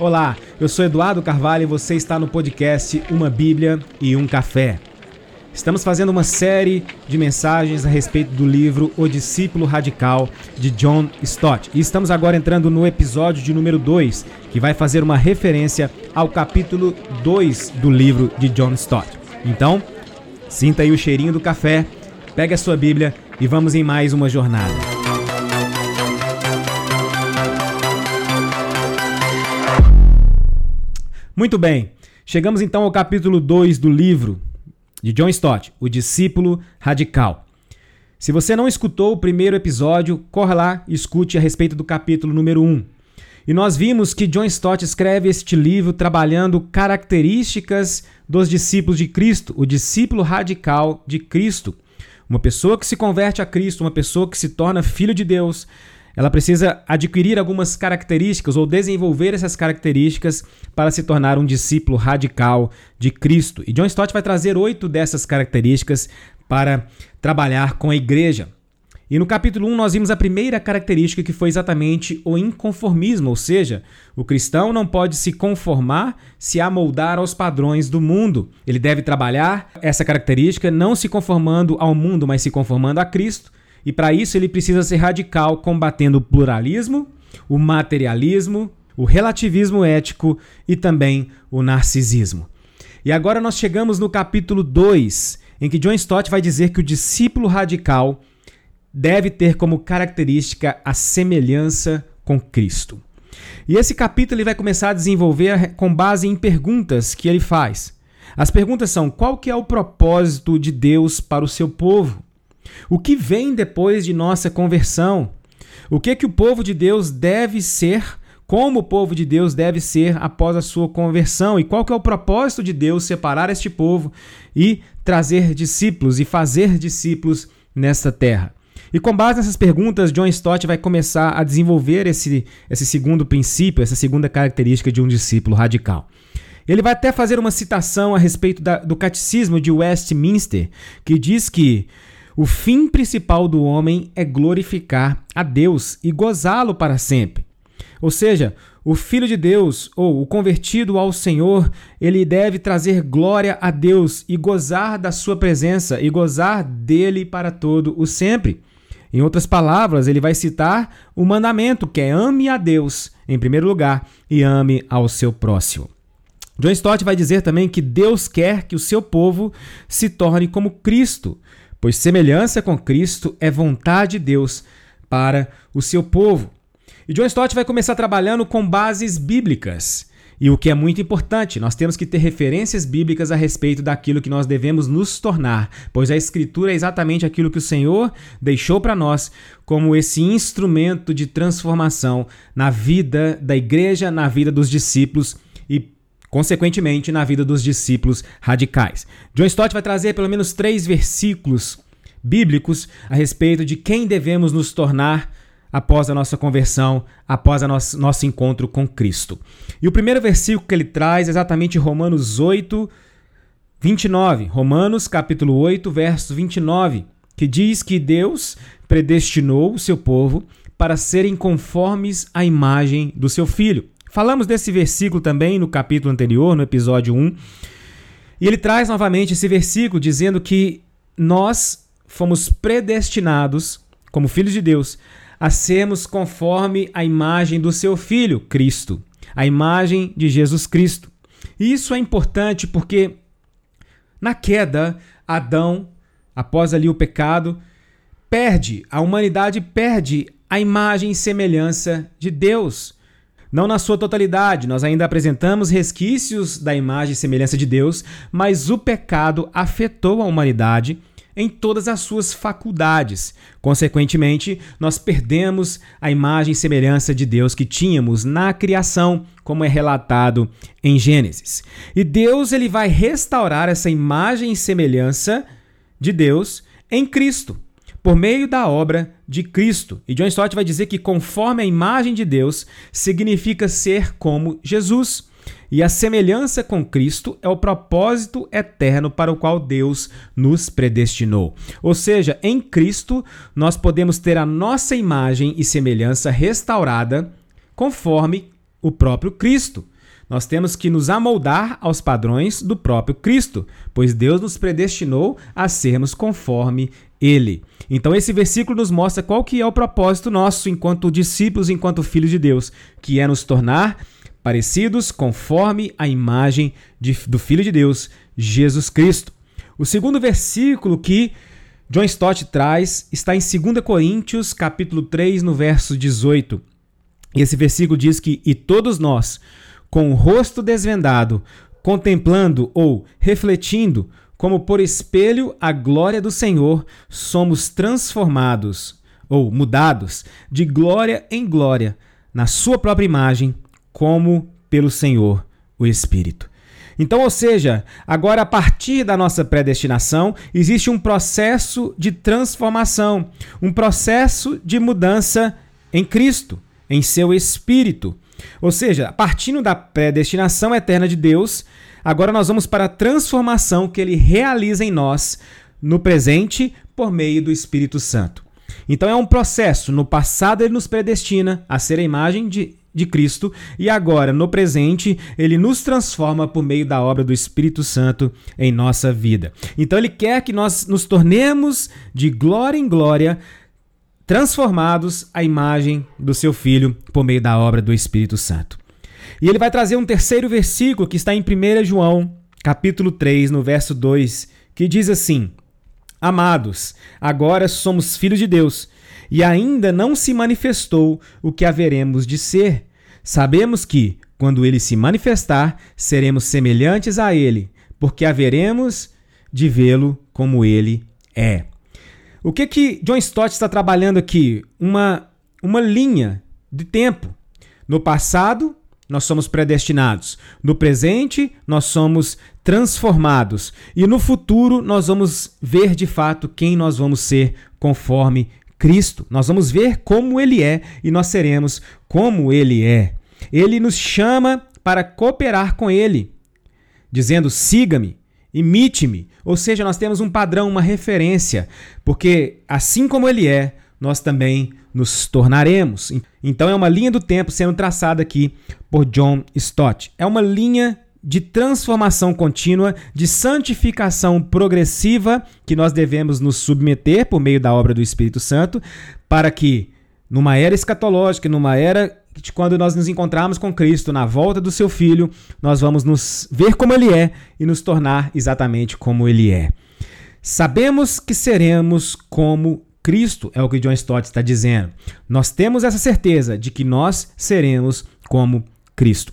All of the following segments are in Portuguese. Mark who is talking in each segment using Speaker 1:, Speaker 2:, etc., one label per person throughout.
Speaker 1: Olá, eu sou Eduardo Carvalho e você está no podcast Uma Bíblia e um Café. Estamos fazendo uma série de mensagens a respeito do livro O Discípulo Radical de John Stott. E estamos agora entrando no episódio de número 2, que vai fazer uma referência ao capítulo 2 do livro de John Stott. Então, sinta aí o cheirinho do café, pegue a sua Bíblia e vamos em mais uma jornada. Muito bem, chegamos então ao capítulo 2 do livro de John Stott, O Discípulo Radical. Se você não escutou o primeiro episódio, corra lá e escute a respeito do capítulo número 1. Um. E nós vimos que John Stott escreve este livro trabalhando características dos discípulos de Cristo, o discípulo radical de Cristo. Uma pessoa que se converte a Cristo, uma pessoa que se torna filho de Deus, ela precisa adquirir algumas características ou desenvolver essas características para se tornar um discípulo radical de Cristo. E John Stott vai trazer oito dessas características para trabalhar com a igreja. E no capítulo 1 nós vimos a primeira característica que foi exatamente o inconformismo, ou seja, o cristão não pode se conformar, se amoldar aos padrões do mundo. Ele deve trabalhar essa característica não se conformando ao mundo, mas se conformando a Cristo e para isso ele precisa ser radical, combatendo o pluralismo, o materialismo, o relativismo ético e também o narcisismo. E agora nós chegamos no capítulo 2, em que John Stott vai dizer que o discípulo radical deve ter como característica a semelhança com Cristo. E esse capítulo ele vai começar a desenvolver com base em perguntas que ele faz. As perguntas são: qual que é o propósito de Deus para o seu povo? O que vem depois de nossa conversão? O que que o povo de Deus deve ser? Como o povo de Deus deve ser após a sua conversão? E qual que é o propósito de Deus separar este povo e trazer discípulos e fazer discípulos nesta terra? E com base nessas perguntas, John Stott vai começar a desenvolver esse, esse segundo princípio, essa segunda característica de um discípulo radical. Ele vai até fazer uma citação a respeito da, do catecismo de Westminster, que diz que o fim principal do homem é glorificar a Deus e gozá-lo para sempre. Ou seja, o filho de Deus ou o convertido ao Senhor, ele deve trazer glória a Deus e gozar da sua presença e gozar dele para todo o sempre. Em outras palavras, ele vai citar o mandamento que é ame a Deus em primeiro lugar e ame ao seu próximo. John Stott vai dizer também que Deus quer que o seu povo se torne como Cristo, pois semelhança com Cristo é vontade de Deus para o seu povo. E John Stott vai começar trabalhando com bases bíblicas. E o que é muito importante, nós temos que ter referências bíblicas a respeito daquilo que nós devemos nos tornar, pois a Escritura é exatamente aquilo que o Senhor deixou para nós como esse instrumento de transformação na vida da igreja, na vida dos discípulos e consequentemente, na vida dos discípulos radicais. John Stott vai trazer pelo menos três versículos bíblicos a respeito de quem devemos nos tornar após a nossa conversão, após o nosso, nosso encontro com Cristo. E o primeiro versículo que ele traz é exatamente Romanos 8, 29. Romanos capítulo 8, verso 29, que diz que Deus predestinou o seu povo para serem conformes à imagem do seu filho. Falamos desse versículo também no capítulo anterior, no episódio 1. E ele traz novamente esse versículo dizendo que nós fomos predestinados, como filhos de Deus, a sermos conforme a imagem do seu filho, Cristo, a imagem de Jesus Cristo. E isso é importante porque na queda, Adão, após ali o pecado, perde, a humanidade perde a imagem e semelhança de Deus. Não na sua totalidade, nós ainda apresentamos resquícios da imagem e semelhança de Deus, mas o pecado afetou a humanidade em todas as suas faculdades. Consequentemente, nós perdemos a imagem e semelhança de Deus que tínhamos na criação, como é relatado em Gênesis. E Deus ele vai restaurar essa imagem e semelhança de Deus em Cristo por meio da obra de Cristo. E John Stott vai dizer que conforme a imagem de Deus significa ser como Jesus. E a semelhança com Cristo é o propósito eterno para o qual Deus nos predestinou. Ou seja, em Cristo nós podemos ter a nossa imagem e semelhança restaurada conforme o próprio Cristo. Nós temos que nos amoldar aos padrões do próprio Cristo, pois Deus nos predestinou a sermos conforme ele. Então esse versículo nos mostra qual que é o propósito nosso enquanto discípulos, enquanto filhos de Deus, que é nos tornar parecidos conforme a imagem de, do Filho de Deus, Jesus Cristo. O segundo versículo que John Stott traz está em 2 Coríntios, capítulo 3, no verso 18. E esse versículo diz que e todos nós, com o rosto desvendado, contemplando ou refletindo, como por espelho a glória do Senhor, somos transformados ou mudados de glória em glória na sua própria imagem, como pelo Senhor, o Espírito. Então, ou seja, agora a partir da nossa predestinação, existe um processo de transformação, um processo de mudança em Cristo, em seu espírito. Ou seja, partindo da predestinação eterna de Deus, agora nós vamos para a transformação que ele realiza em nós no presente por meio do Espírito Santo. Então é um processo. No passado ele nos predestina a ser a imagem de de Cristo e agora, no presente, ele nos transforma por meio da obra do Espírito Santo em nossa vida. Então, ele quer que nós nos tornemos de glória em glória, transformados à imagem do seu Filho por meio da obra do Espírito Santo. E ele vai trazer um terceiro versículo que está em 1 João, capítulo 3, no verso 2, que diz assim: Amados, agora somos filhos de Deus e ainda não se manifestou o que haveremos de ser. Sabemos que, quando ele se manifestar, seremos semelhantes a ele, porque haveremos de vê-lo como ele é. O que que John Stott está trabalhando aqui? Uma, uma linha de tempo. No passado, nós somos predestinados. No presente, nós somos transformados. E no futuro, nós vamos ver de fato quem nós vamos ser conforme Cristo. Nós vamos ver como ele é e nós seremos como ele é. Ele nos chama para cooperar com ele, dizendo: siga-me, imite-me. Ou seja, nós temos um padrão, uma referência, porque assim como ele é, nós também nos tornaremos. Então é uma linha do tempo sendo traçada aqui por John Stott. É uma linha de transformação contínua, de santificação progressiva que nós devemos nos submeter por meio da obra do Espírito Santo, para que, numa era escatológica, numa era de quando nós nos encontrarmos com Cristo na volta do seu Filho, nós vamos nos ver como Ele é e nos tornar exatamente como Ele é. Sabemos que seremos como Cristo, é o que John Stott está dizendo. Nós temos essa certeza de que nós seremos como Cristo.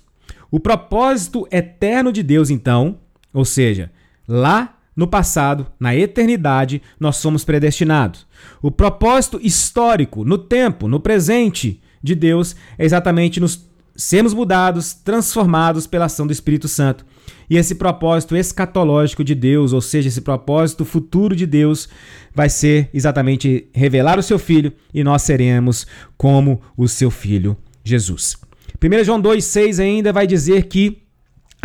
Speaker 1: O propósito eterno de Deus, então, ou seja, lá no passado, na eternidade, nós somos predestinados. O propósito histórico, no tempo, no presente de Deus, é exatamente nos sermos mudados, transformados pela ação do Espírito Santo. E esse propósito escatológico de Deus, ou seja, esse propósito futuro de Deus, vai ser exatamente revelar o seu Filho e nós seremos como o seu Filho Jesus. 1 João 2,6 ainda vai dizer que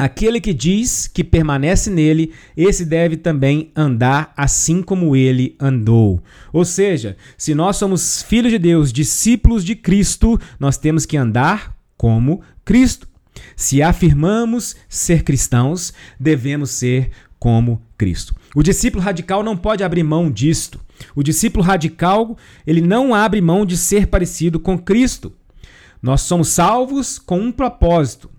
Speaker 1: aquele que diz que permanece nele, esse deve também andar assim como ele andou. Ou seja, se nós somos filhos de Deus, discípulos de Cristo, nós temos que andar como Cristo. Se afirmamos ser cristãos, devemos ser como Cristo. O discípulo radical não pode abrir mão disto. O discípulo radical, ele não abre mão de ser parecido com Cristo. Nós somos salvos com um propósito.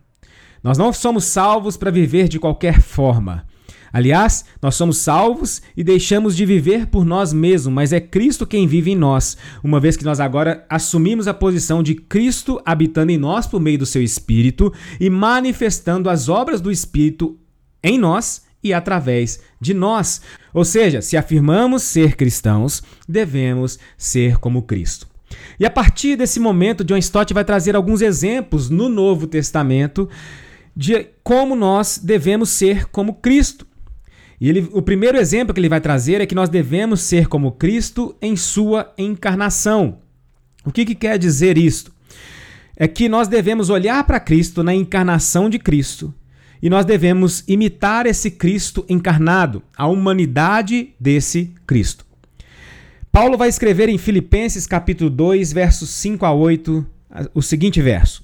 Speaker 1: Nós não somos salvos para viver de qualquer forma. Aliás, nós somos salvos e deixamos de viver por nós mesmos, mas é Cristo quem vive em nós, uma vez que nós agora assumimos a posição de Cristo habitando em nós por meio do seu Espírito e manifestando as obras do Espírito em nós e através de nós. Ou seja, se afirmamos ser cristãos, devemos ser como Cristo. E a partir desse momento, John Stott vai trazer alguns exemplos no Novo Testamento de como nós devemos ser como Cristo. E ele, o primeiro exemplo que ele vai trazer é que nós devemos ser como Cristo em sua encarnação. O que, que quer dizer isto? É que nós devemos olhar para Cristo na encarnação de Cristo e nós devemos imitar esse Cristo encarnado, a humanidade desse Cristo. Paulo vai escrever em Filipenses capítulo 2, versos 5 a 8, o seguinte verso: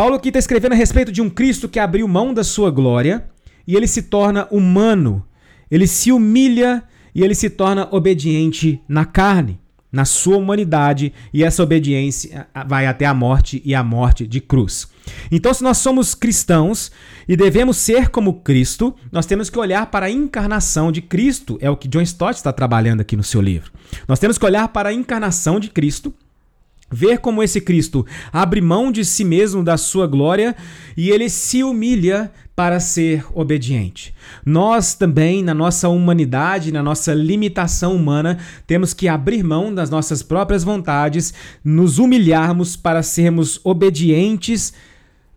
Speaker 1: Paulo aqui está escrevendo a respeito de um Cristo que abriu mão da sua glória e ele se torna humano, ele se humilha e ele se torna obediente na carne, na sua humanidade, e essa obediência vai até a morte e a morte de cruz. Então, se nós somos cristãos e devemos ser como Cristo, nós temos que olhar para a encarnação de Cristo, é o que John Stott está trabalhando aqui no seu livro. Nós temos que olhar para a encarnação de Cristo Ver como esse Cristo abre mão de si mesmo, da sua glória, e ele se humilha para ser obediente. Nós também, na nossa humanidade, na nossa limitação humana, temos que abrir mão das nossas próprias vontades, nos humilharmos para sermos obedientes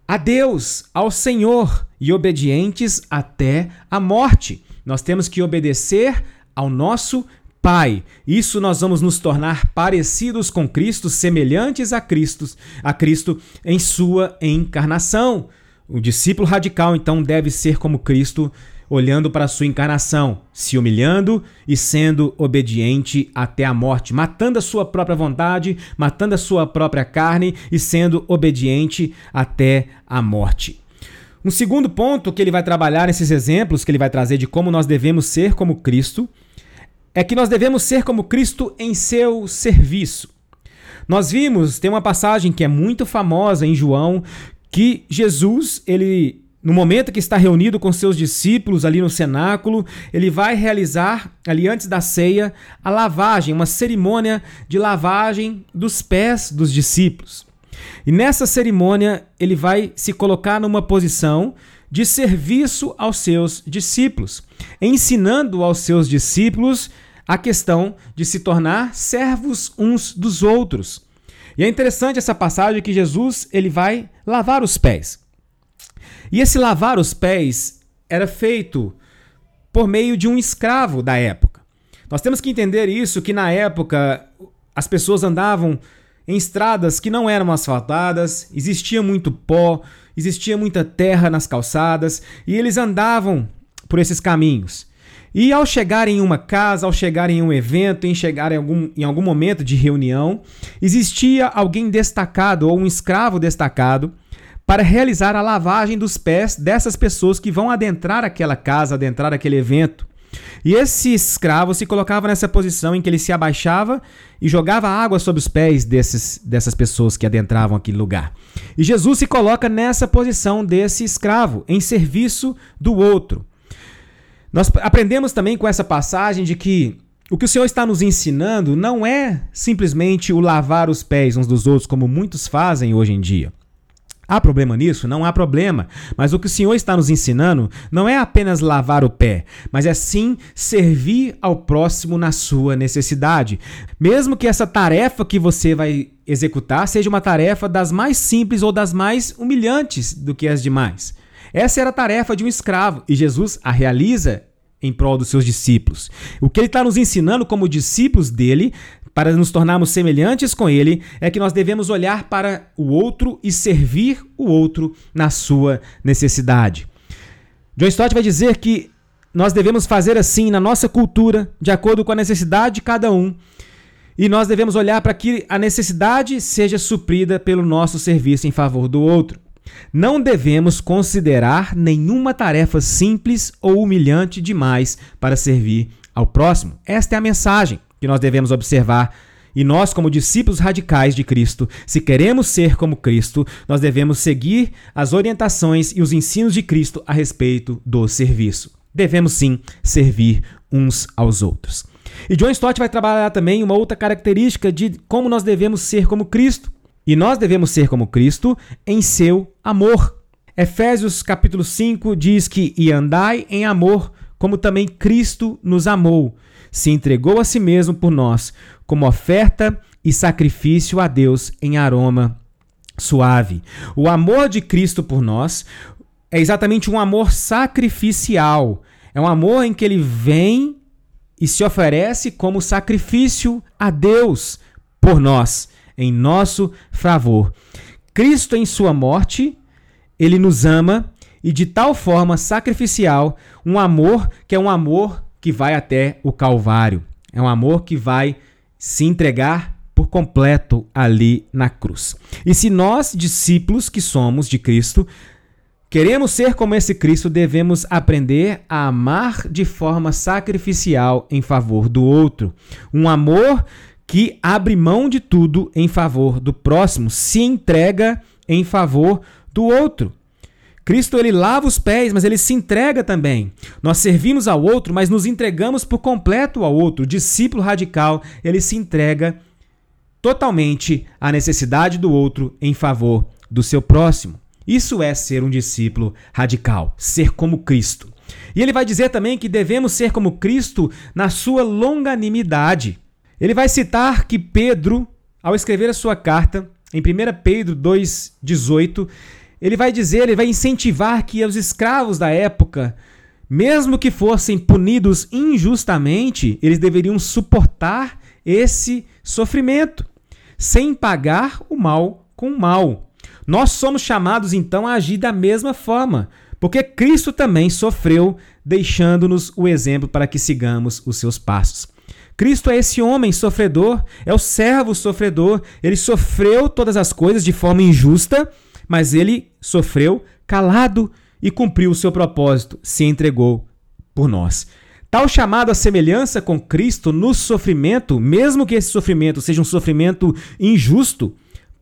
Speaker 1: a Deus, ao Senhor, e obedientes até a morte. Nós temos que obedecer ao nosso Pai. Isso nós vamos nos tornar parecidos com Cristo, semelhantes a Cristo, a Cristo em sua encarnação. O discípulo radical então deve ser como Cristo, olhando para a sua encarnação, se humilhando e sendo obediente até a morte, matando a sua própria vontade, matando a sua própria carne e sendo obediente até a morte. Um segundo ponto que ele vai trabalhar nesses exemplos que ele vai trazer de como nós devemos ser como Cristo é que nós devemos ser como Cristo em seu serviço. Nós vimos, tem uma passagem que é muito famosa em João, que Jesus, ele no momento que está reunido com seus discípulos ali no cenáculo, ele vai realizar, ali antes da ceia, a lavagem, uma cerimônia de lavagem dos pés dos discípulos. E nessa cerimônia, ele vai se colocar numa posição de serviço aos seus discípulos, ensinando aos seus discípulos a questão de se tornar servos uns dos outros. E é interessante essa passagem que Jesus ele vai lavar os pés. E esse lavar os pés era feito por meio de um escravo da época. Nós temos que entender isso que na época as pessoas andavam em estradas que não eram asfaltadas, existia muito pó, existia muita terra nas calçadas e eles andavam por esses caminhos. E ao chegar em uma casa, ao chegar em um evento, em chegar em algum, em algum momento de reunião, existia alguém destacado ou um escravo destacado para realizar a lavagem dos pés dessas pessoas que vão adentrar aquela casa, adentrar aquele evento. E esse escravo se colocava nessa posição em que ele se abaixava e jogava água sobre os pés desses, dessas pessoas que adentravam aquele lugar. E Jesus se coloca nessa posição desse escravo, em serviço do outro. Nós aprendemos também com essa passagem de que o que o Senhor está nos ensinando não é simplesmente o lavar os pés uns dos outros, como muitos fazem hoje em dia. Há problema nisso? Não há problema. Mas o que o Senhor está nos ensinando não é apenas lavar o pé, mas é sim servir ao próximo na sua necessidade. Mesmo que essa tarefa que você vai executar seja uma tarefa das mais simples ou das mais humilhantes do que as demais. Essa era a tarefa de um escravo e Jesus a realiza em prol dos seus discípulos. O que ele está nos ensinando como discípulos dele, para nos tornarmos semelhantes com ele, é que nós devemos olhar para o outro e servir o outro na sua necessidade. John Stott vai dizer que nós devemos fazer assim na nossa cultura, de acordo com a necessidade de cada um. E nós devemos olhar para que a necessidade seja suprida pelo nosso serviço em favor do outro. Não devemos considerar nenhuma tarefa simples ou humilhante demais para servir ao próximo. Esta é a mensagem que nós devemos observar. E nós, como discípulos radicais de Cristo, se queremos ser como Cristo, nós devemos seguir as orientações e os ensinos de Cristo a respeito do serviço. Devemos sim servir uns aos outros. E John Stott vai trabalhar também uma outra característica de como nós devemos ser como Cristo. E nós devemos ser como Cristo em seu amor. Efésios capítulo 5 diz que e andai em amor, como também Cristo nos amou, se entregou a si mesmo por nós, como oferta e sacrifício a Deus em aroma suave. O amor de Cristo por nós é exatamente um amor sacrificial. É um amor em que ele vem e se oferece como sacrifício a Deus por nós, em nosso favor. Cristo, em sua morte, ele nos ama e de tal forma sacrificial, um amor que é um amor que vai até o Calvário. É um amor que vai se entregar por completo ali na cruz. E se nós, discípulos que somos de Cristo, queremos ser como esse Cristo, devemos aprender a amar de forma sacrificial em favor do outro. Um amor que abre mão de tudo em favor do próximo, se entrega em favor do outro. Cristo ele lava os pés, mas ele se entrega também. Nós servimos ao outro, mas nos entregamos por completo ao outro. O discípulo radical, ele se entrega totalmente à necessidade do outro em favor do seu próximo. Isso é ser um discípulo radical, ser como Cristo. E ele vai dizer também que devemos ser como Cristo na sua longanimidade. Ele vai citar que Pedro, ao escrever a sua carta, em 1 Pedro 2,18, ele vai dizer, ele vai incentivar que os escravos da época, mesmo que fossem punidos injustamente, eles deveriam suportar esse sofrimento, sem pagar o mal com o mal. Nós somos chamados então a agir da mesma forma, porque Cristo também sofreu, deixando-nos o exemplo para que sigamos os seus passos. Cristo é esse homem sofredor, é o servo sofredor. Ele sofreu todas as coisas de forma injusta mas ele sofreu calado e cumpriu o seu propósito, se entregou por nós. Tal chamado à semelhança com Cristo no sofrimento, mesmo que esse sofrimento seja um sofrimento injusto,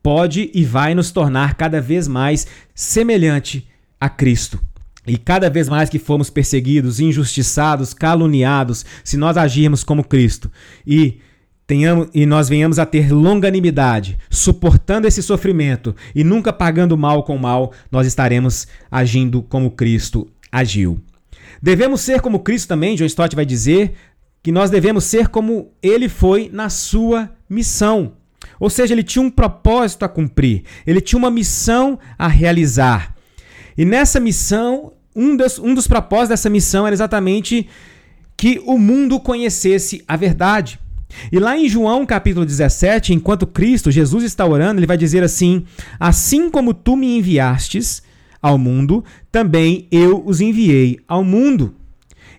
Speaker 1: pode e vai nos tornar cada vez mais semelhante a Cristo. E cada vez mais que formos perseguidos, injustiçados, caluniados, se nós agirmos como Cristo e tenhamos, e nós venhamos a ter longanimidade, suportando esse sofrimento e nunca pagando mal com mal, nós estaremos agindo como Cristo agiu. Devemos ser como Cristo também, John Stott vai dizer, que nós devemos ser como ele foi na sua missão. Ou seja, ele tinha um propósito a cumprir, ele tinha uma missão a realizar. E nessa missão, um dos, um dos propósitos dessa missão era exatamente que o mundo conhecesse a verdade. E lá em João capítulo 17, enquanto Cristo, Jesus está orando, ele vai dizer assim: Assim como tu me enviastes ao mundo, também eu os enviei ao mundo.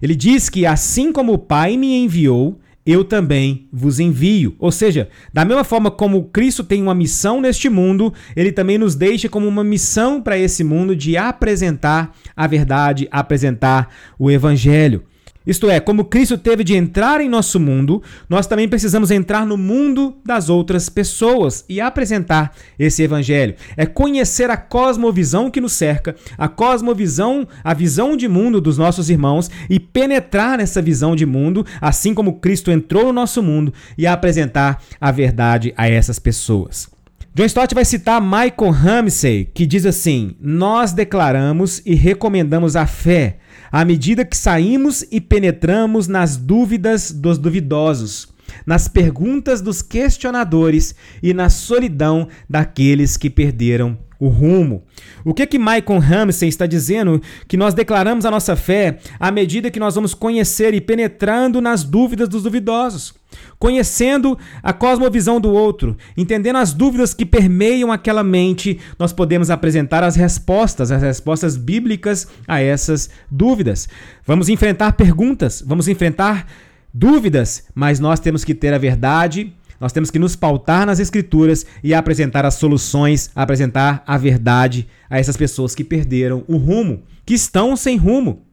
Speaker 1: Ele diz que assim como o Pai me enviou, eu também vos envio. Ou seja, da mesma forma como Cristo tem uma missão neste mundo, ele também nos deixa como uma missão para esse mundo de apresentar a verdade, apresentar o evangelho. Isto é, como Cristo teve de entrar em nosso mundo, nós também precisamos entrar no mundo das outras pessoas e apresentar esse evangelho. É conhecer a cosmovisão que nos cerca, a cosmovisão, a visão de mundo dos nossos irmãos e penetrar nessa visão de mundo, assim como Cristo entrou no nosso mundo e apresentar a verdade a essas pessoas. John Stott vai citar Michael Ramsey, que diz assim: Nós declaramos e recomendamos a fé à medida que saímos e penetramos nas dúvidas dos duvidosos, nas perguntas dos questionadores e na solidão daqueles que perderam o rumo. O que que Michael Ramsey está dizendo? Que nós declaramos a nossa fé à medida que nós vamos conhecer e penetrando nas dúvidas dos duvidosos, conhecendo a cosmovisão do outro, entendendo as dúvidas que permeiam aquela mente, nós podemos apresentar as respostas, as respostas bíblicas a essas dúvidas. Vamos enfrentar perguntas, vamos enfrentar dúvidas, mas nós temos que ter a verdade nós temos que nos pautar nas escrituras e apresentar as soluções, apresentar a verdade a essas pessoas que perderam o rumo, que estão sem rumo.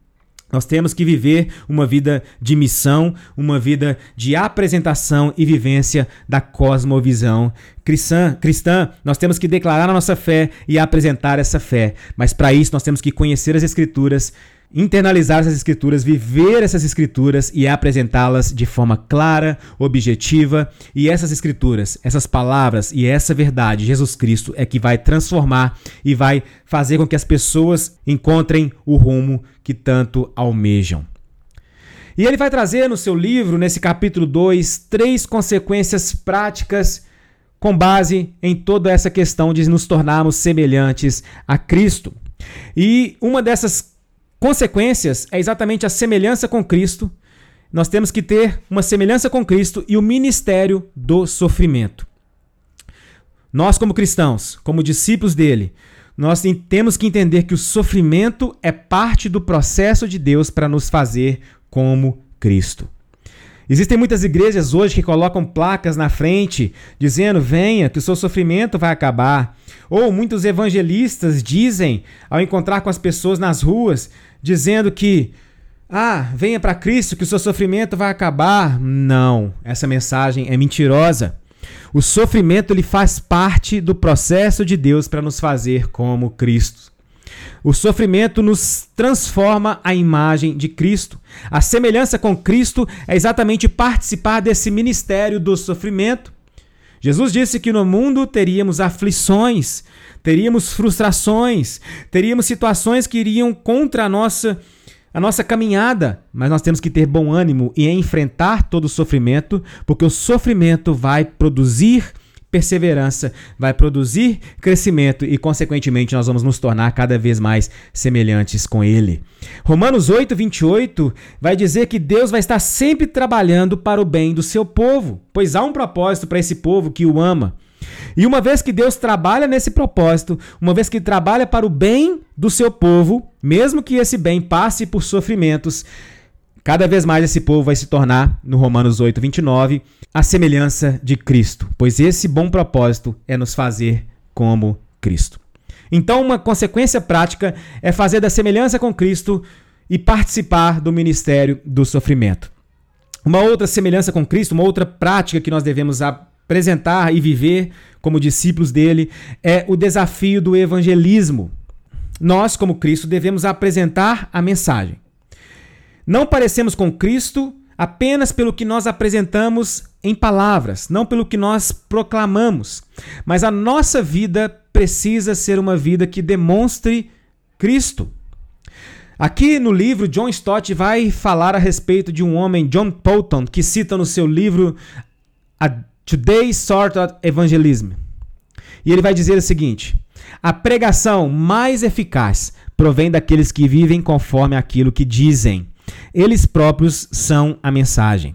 Speaker 1: Nós temos que viver uma vida de missão, uma vida de apresentação e vivência da cosmovisão cristã. cristã. Nós temos que declarar a nossa fé e apresentar essa fé. Mas para isso nós temos que conhecer as Escrituras, internalizar essas escrituras, viver essas escrituras e apresentá-las de forma clara, objetiva. E essas escrituras, essas palavras e essa verdade, Jesus Cristo, é que vai transformar e vai fazer com que as pessoas encontrem o rumo que tanto almejam. E ele vai trazer no seu livro, nesse capítulo 2, três consequências práticas com base em toda essa questão de nos tornarmos semelhantes a Cristo. E uma dessas consequências é exatamente a semelhança com Cristo. Nós temos que ter uma semelhança com Cristo e o ministério do sofrimento. Nós, como cristãos, como discípulos dele, nós temos que entender que o sofrimento é parte do processo de Deus para nos fazer como Cristo. Existem muitas igrejas hoje que colocam placas na frente dizendo: venha, que o seu sofrimento vai acabar. Ou muitos evangelistas dizem, ao encontrar com as pessoas nas ruas, dizendo que ah, venha para Cristo que o seu sofrimento vai acabar. Não, essa mensagem é mentirosa. O sofrimento ele faz parte do processo de Deus para nos fazer como Cristo. O sofrimento nos transforma à imagem de Cristo. A semelhança com Cristo é exatamente participar desse ministério do sofrimento. Jesus disse que no mundo teríamos aflições, teríamos frustrações, teríamos situações que iriam contra a nossa a nossa caminhada, mas nós temos que ter bom ânimo e enfrentar todo o sofrimento, porque o sofrimento vai produzir perseverança vai produzir crescimento e, consequentemente, nós vamos nos tornar cada vez mais semelhantes com Ele. Romanos 8, 28 vai dizer que Deus vai estar sempre trabalhando para o bem do seu povo, pois há um propósito para esse povo que o ama. E uma vez que Deus trabalha nesse propósito, uma vez que trabalha para o bem do seu povo, mesmo que esse bem passe por sofrimentos, Cada vez mais esse povo vai se tornar, no Romanos 8, 29, a semelhança de Cristo, pois esse bom propósito é nos fazer como Cristo. Então, uma consequência prática é fazer da semelhança com Cristo e participar do ministério do sofrimento. Uma outra semelhança com Cristo, uma outra prática que nós devemos apresentar e viver como discípulos dele é o desafio do evangelismo. Nós, como Cristo, devemos apresentar a mensagem. Não parecemos com Cristo apenas pelo que nós apresentamos em palavras, não pelo que nós proclamamos, mas a nossa vida precisa ser uma vida que demonstre Cristo. Aqui no livro, John Stott vai falar a respeito de um homem, John Polton, que cita no seu livro A Today's Sort of Evangelism. E ele vai dizer o seguinte: a pregação mais eficaz provém daqueles que vivem conforme aquilo que dizem. Eles próprios são a mensagem.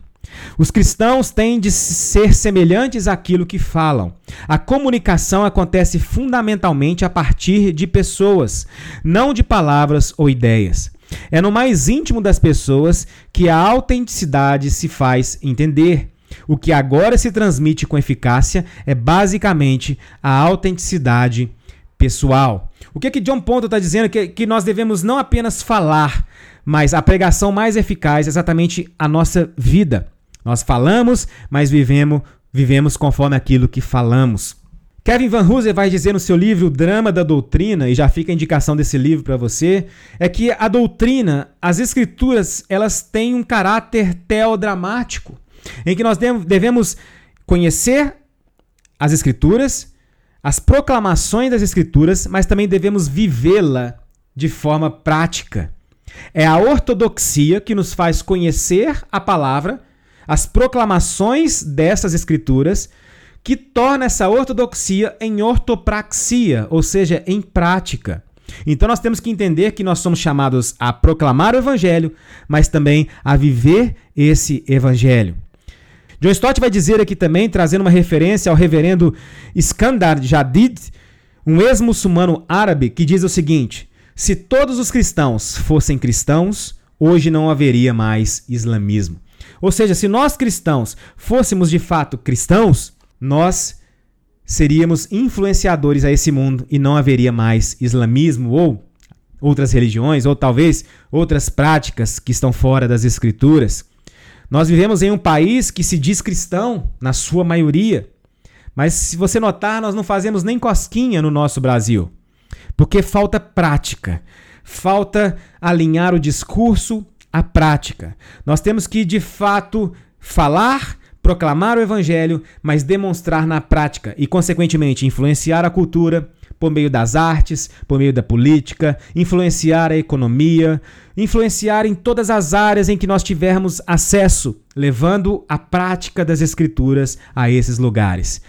Speaker 1: Os cristãos têm de ser semelhantes àquilo que falam. A comunicação acontece fundamentalmente a partir de pessoas, não de palavras ou ideias. É no mais íntimo das pessoas que a autenticidade se faz entender. O que agora se transmite com eficácia é basicamente a autenticidade pessoal. O que, que John Ponto está dizendo? Que, que nós devemos não apenas falar, mas a pregação mais eficaz é exatamente a nossa vida. Nós falamos, mas vivemos, vivemos conforme aquilo que falamos. Kevin Van Hooser vai dizer no seu livro O Drama da Doutrina, e já fica a indicação desse livro para você, é que a doutrina, as escrituras, elas têm um caráter teodramático, em que nós devemos conhecer as escrituras, as proclamações das escrituras, mas também devemos vivê-la de forma prática. É a ortodoxia que nos faz conhecer a palavra, as proclamações dessas escrituras, que torna essa ortodoxia em ortopraxia, ou seja, em prática. Então nós temos que entender que nós somos chamados a proclamar o evangelho, mas também a viver esse evangelho. John Stott vai dizer aqui também, trazendo uma referência ao reverendo Iskandar Jadid, um ex-muçulmano árabe, que diz o seguinte: se todos os cristãos fossem cristãos, hoje não haveria mais islamismo. Ou seja, se nós cristãos fôssemos de fato cristãos, nós seríamos influenciadores a esse mundo e não haveria mais islamismo ou outras religiões ou talvez outras práticas que estão fora das escrituras. Nós vivemos em um país que se diz cristão, na sua maioria, mas se você notar, nós não fazemos nem cosquinha no nosso Brasil. Porque falta prática, falta alinhar o discurso à prática. Nós temos que, de fato, falar, proclamar o evangelho, mas demonstrar na prática e, consequentemente, influenciar a cultura por meio das artes, por meio da política, influenciar a economia, influenciar em todas as áreas em que nós tivermos acesso, levando a prática das escrituras a esses lugares.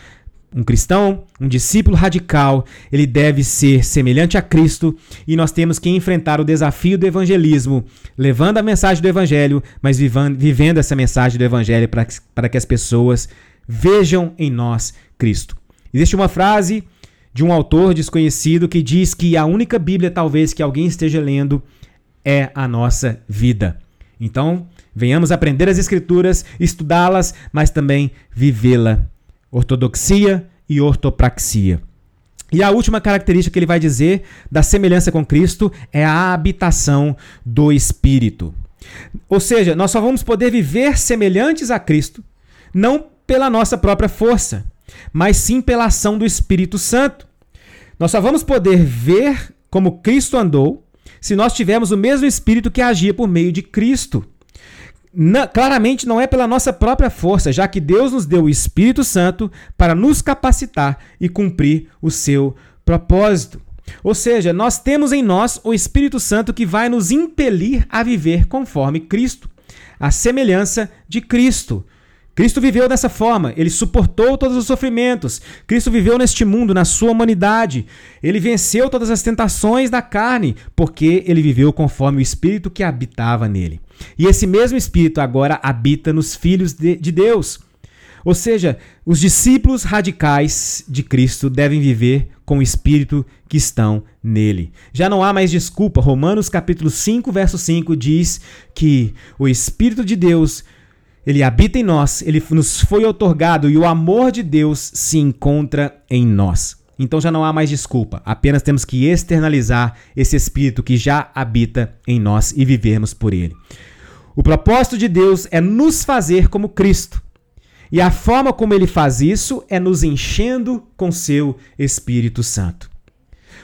Speaker 1: um cristão, um discípulo radical, ele deve ser semelhante a Cristo e nós temos que enfrentar o desafio do evangelismo, levando a mensagem do evangelho, mas vivendo essa mensagem do evangelho para que as pessoas vejam em nós Cristo. Existe uma frase de um autor desconhecido que diz que a única Bíblia, talvez, que alguém esteja lendo é a nossa vida. Então, venhamos aprender as Escrituras, estudá-las, mas também vivê-la. Ortodoxia e ortopraxia. E a última característica que ele vai dizer da semelhança com Cristo é a habitação do Espírito. Ou seja, nós só vamos poder viver semelhantes a Cristo, não pela nossa própria força, mas sim pela ação do Espírito Santo. Nós só vamos poder ver como Cristo andou se nós tivermos o mesmo Espírito que agia por meio de Cristo. Claramente não é pela nossa própria força, já que Deus nos deu o Espírito Santo para nos capacitar e cumprir o seu propósito. Ou seja, nós temos em nós o Espírito Santo que vai nos impelir a viver conforme Cristo, a semelhança de Cristo. Cristo viveu dessa forma, ele suportou todos os sofrimentos. Cristo viveu neste mundo, na sua humanidade. Ele venceu todas as tentações da carne, porque ele viveu conforme o Espírito que habitava nele. E esse mesmo Espírito agora habita nos filhos de, de Deus. Ou seja, os discípulos radicais de Cristo devem viver com o Espírito que estão nele. Já não há mais desculpa. Romanos capítulo 5, verso 5 diz que o Espírito de Deus ele habita em nós, ele nos foi otorgado e o amor de Deus se encontra em nós. Então já não há mais desculpa, apenas temos que externalizar esse espírito que já habita em nós e vivermos por ele. O propósito de Deus é nos fazer como Cristo. E a forma como ele faz isso é nos enchendo com seu Espírito Santo.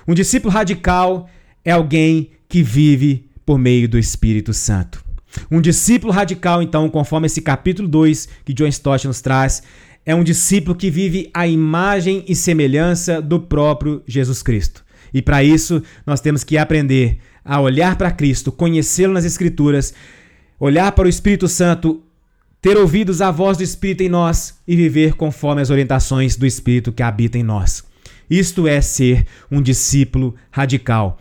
Speaker 1: Um discípulo radical é alguém que vive por meio do Espírito Santo. Um discípulo radical, então, conforme esse capítulo 2 que John Stott nos traz, é um discípulo que vive a imagem e semelhança do próprio Jesus Cristo. E para isso, nós temos que aprender a olhar para Cristo, conhecê-lo nas Escrituras, olhar para o Espírito Santo, ter ouvidos à voz do Espírito em nós e viver conforme as orientações do Espírito que habita em nós. Isto é ser um discípulo radical.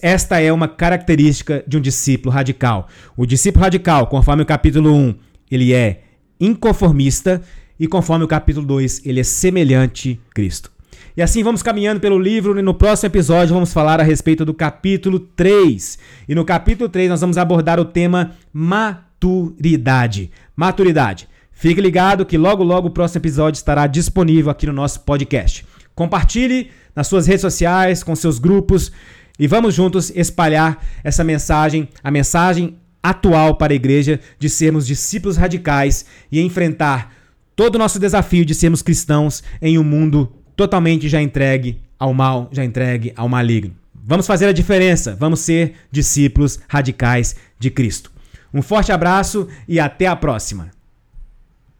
Speaker 1: Esta é uma característica de um discípulo radical. O discípulo radical, conforme o capítulo 1, ele é inconformista e conforme o capítulo 2, ele é semelhante a Cristo. E assim vamos caminhando pelo livro e no próximo episódio vamos falar a respeito do capítulo 3. E no capítulo 3 nós vamos abordar o tema maturidade. Maturidade. Fique ligado que logo logo o próximo episódio estará disponível aqui no nosso podcast. Compartilhe nas suas redes sociais, com seus grupos e vamos juntos espalhar essa mensagem, a mensagem atual para a igreja de sermos discípulos radicais e enfrentar todo o nosso desafio de sermos cristãos em um mundo totalmente já entregue ao mal, já entregue ao maligno. Vamos fazer a diferença, vamos ser discípulos radicais de Cristo. Um forte abraço e até a próxima.